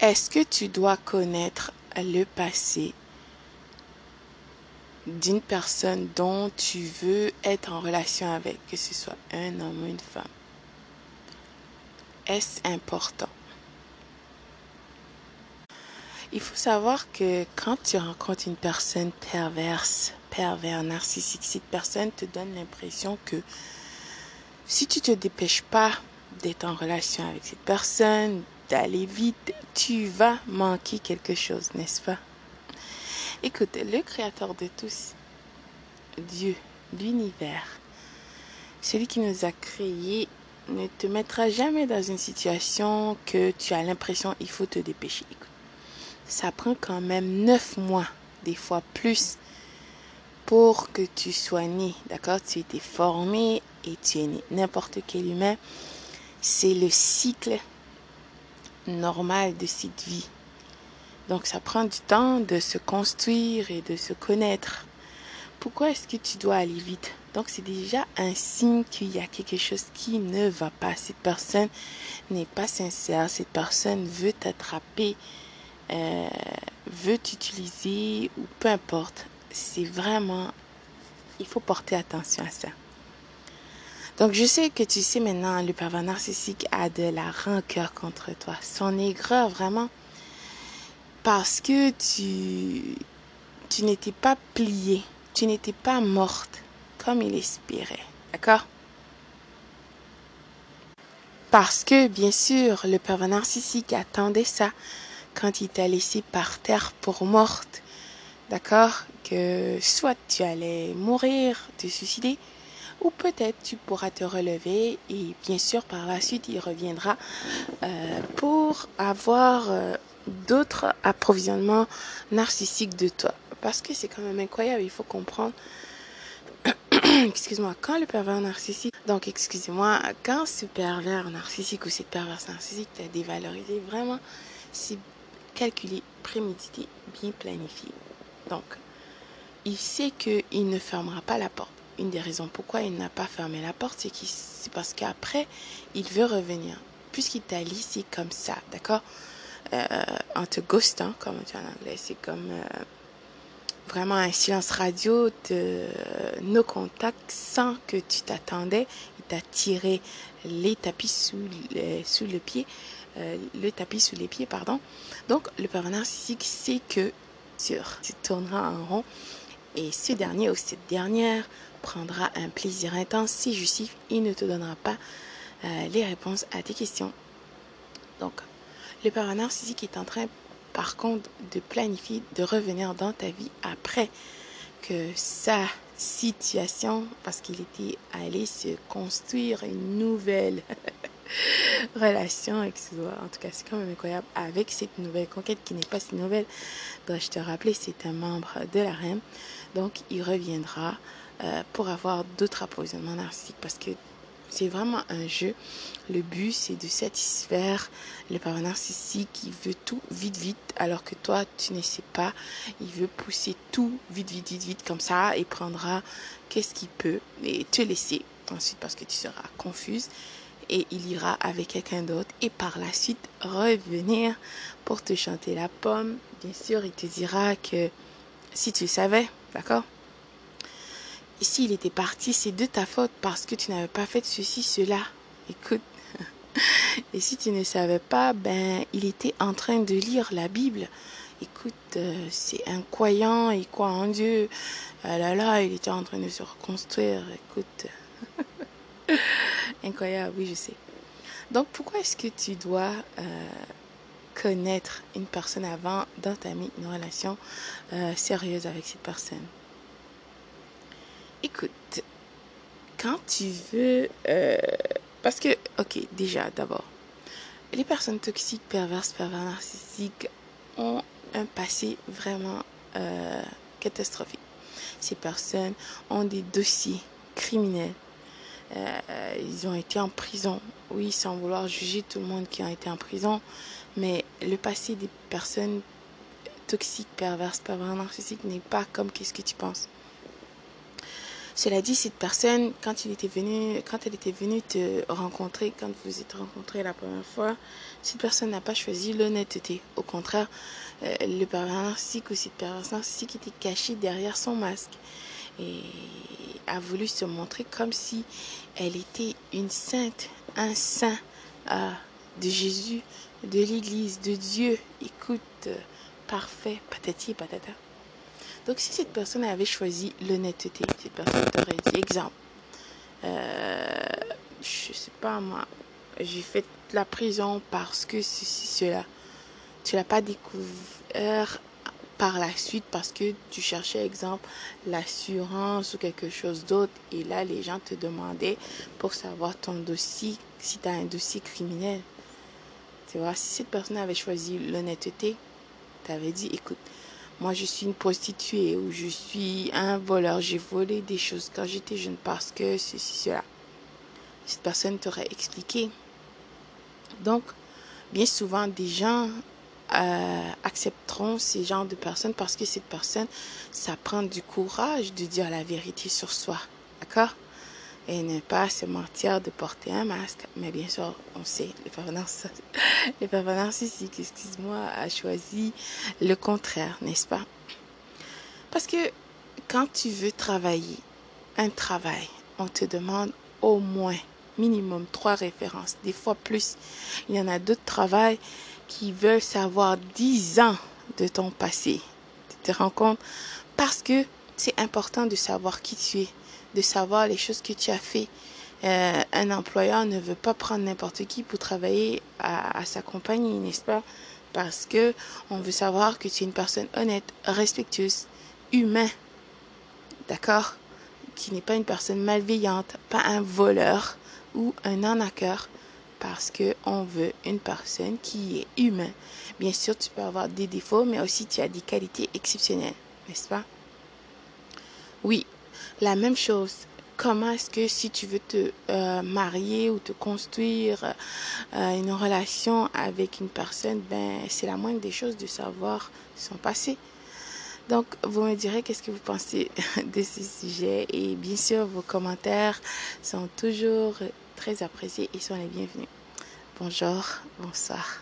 Est-ce que tu dois connaître le passé d'une personne dont tu veux être en relation avec, que ce soit un homme ou une femme? Est-ce important? Il faut savoir que quand tu rencontres une personne perverse, pervers, narcissique, cette personne te donne l'impression que si tu te dépêches pas d'être en relation avec cette personne, d'aller vite, tu vas manquer quelque chose, n'est-ce pas? Écoute, le Créateur de tous, Dieu, l'univers, celui qui nous a créés, ne te mettra jamais dans une situation que tu as l'impression il faut te dépêcher. Ça prend quand même neuf mois, des fois plus, pour que tu sois né. D'accord? Tu étais formé et tu es né. N'importe quel humain, c'est le cycle normal de cette vie. Donc ça prend du temps de se construire et de se connaître. Pourquoi est-ce que tu dois aller vite? Donc c'est déjà un signe qu'il y a quelque chose qui ne va pas. Cette personne n'est pas sincère. Cette personne veut t'attraper, euh, veut t'utiliser ou peu importe. C'est vraiment... Il faut porter attention à ça. Donc je sais que tu sais maintenant, le pervers narcissique a de la rancœur contre toi. Son aigreur vraiment parce que tu, tu n'étais pas pliée, tu n'étais pas morte comme il espérait. D'accord? Parce que, bien sûr, le pervers narcissique attendait ça quand il t'a laissé par terre pour morte. D'accord? Que soit tu allais mourir, te suicider, ou peut-être tu pourras te relever et bien sûr par la suite il reviendra euh, pour avoir euh, d'autres approvisionnements narcissiques de toi. Parce que c'est quand même incroyable, il faut comprendre. excuse-moi, quand le pervers narcissique, donc excusez-moi, quand ce pervers narcissique ou cette perverse narcissique t'a dévalorisé, vraiment, c'est calculé, prémédité, bien planifié. Donc, il sait qu'il ne fermera pas la porte une des raisons pourquoi il n'a pas fermé la porte, c'est parce qu'après, il veut revenir. Puisqu'il t'a laissé comme ça, d'accord? Euh, En te ghostant, comme on dit en anglais, c'est comme euh, vraiment un silence radio de nos contacts sans que tu t'attendais. Il t'a tiré les tapis sous le, pied, euh, le tapis sous les pieds, pardon. Donc, le pervers narcissique sait que sur, tu tourneras en rond et ce dernier ou cette dernière prendra un plaisir intense si justif, il ne te donnera pas euh, les réponses à tes questions. Donc, le parent narcissique est en train, par contre, de planifier de revenir dans ta vie après que sa situation, parce qu'il était allé se construire une nouvelle relation avec En tout cas, c'est quand même incroyable avec cette nouvelle conquête qui n'est pas si nouvelle. Dois-je te rappeler, c'est un membre de la reine. Donc, il reviendra euh, pour avoir d'autres approvisionnements narcissiques parce que c'est vraiment un jeu. Le but, c'est de satisfaire le parent narcissique qui veut tout vite, vite, alors que toi, tu ne sais pas. Il veut pousser tout vite, vite, vite, vite, comme ça, et prendra qu'est-ce qu'il peut et te laisser ensuite parce que tu seras confuse. Et il ira avec quelqu'un d'autre et par la suite revenir pour te chanter la pomme. Bien sûr, il te dira que si tu savais, d'accord? Et s'il était parti, c'est de ta faute parce que tu n'avais pas fait ceci, cela. Écoute. Et si tu ne savais pas, ben, il était en train de lire la Bible. Écoute, euh, c'est un croyant, il croit en Dieu. Ah là là, il était en train de se reconstruire. Écoute. Incroyable, oui, je sais. Donc, pourquoi est-ce que tu dois euh, connaître une personne avant d'entamer une relation euh, sérieuse avec cette personne? Écoute, quand tu veux... Euh, parce que, ok, déjà, d'abord, les personnes toxiques, perverses, pervers, narcissiques ont un passé vraiment catastrophique. Ces personnes ont des dossiers criminels. Euh, ils ont été en prison. Oui, sans vouloir juger tout le monde qui a été en prison. Mais le passé des personnes toxiques, perverses, pervers, narcissiques n'est pas comme qu'est-ce que tu penses. Cela dit, cette personne, quand, il était venu, quand elle était venue te rencontrer, quand vous êtes rencontrés la première fois, cette personne n'a pas choisi l'honnêteté. Au contraire, euh, le pervers narcissique ou cette perverse narcissique était caché derrière son masque a voulu se montrer comme si elle était une sainte, un saint euh, de Jésus, de l'Église, de Dieu. Écoute, euh, parfait, patati patata. Donc si cette personne avait choisi l'honnêteté, cette personne t'aurait dit, exemple, euh, je sais pas moi, j'ai fait la prison parce que ceci, cela. Tu l'as pas découvert par la suite parce que tu cherchais, exemple, l'assurance ou quelque chose d'autre. Et là, les gens te demandaient pour savoir ton dossier, si tu as un dossier criminel. Tu vois, si cette personne avait choisi l'honnêteté, tu avais dit, écoute, moi je suis une prostituée ou je suis un voleur, j'ai volé des choses quand j'étais jeune parce que ceci, cela. Cette personne t'aurait expliqué. Donc, bien souvent, des gens euh, accepteront ces genres de personnes parce que cette personne, ça prend du courage de dire la vérité sur soi. D'accord? Et ne pas se mentir de porter un masque. Mais bien sûr, on sait, les pervers narcissiques, excuse-moi, a choisi le contraire, n'est-ce pas? Parce que quand tu veux travailler un travail, on te demande au moins minimum trois références, des fois plus. Il y en a d'autres travails qui veulent savoir 10 ans de ton passé. Tu te rends compte? Parce que c'est important de savoir qui tu es, de savoir les choses que tu as fait. Euh, un employeur ne veut pas prendre n'importe qui pour travailler à, sa compagnie, n'est-ce pas? Parce que on veut savoir que tu es une personne honnête, respectueuse, humain, d'accord? Qui n'est pas une personne malveillante, pas un voleur ou un arnaqueur parce que on veut une personne qui est humaine. Bien sûr, tu peux avoir des défauts, mais aussi tu as des qualités exceptionnelles, n'est-ce pas? Oui, la même chose. Comment est-ce que si tu veux te euh, marier ou te construire euh, une relation avec une personne, ben c'est la moindre des choses de savoir son passé. Donc, vous me direz qu'est-ce que vous pensez de ce sujet? Et bien sûr, vos commentaires sont toujours très appréciés et sont les bienvenus. Bonjour, bonsoir.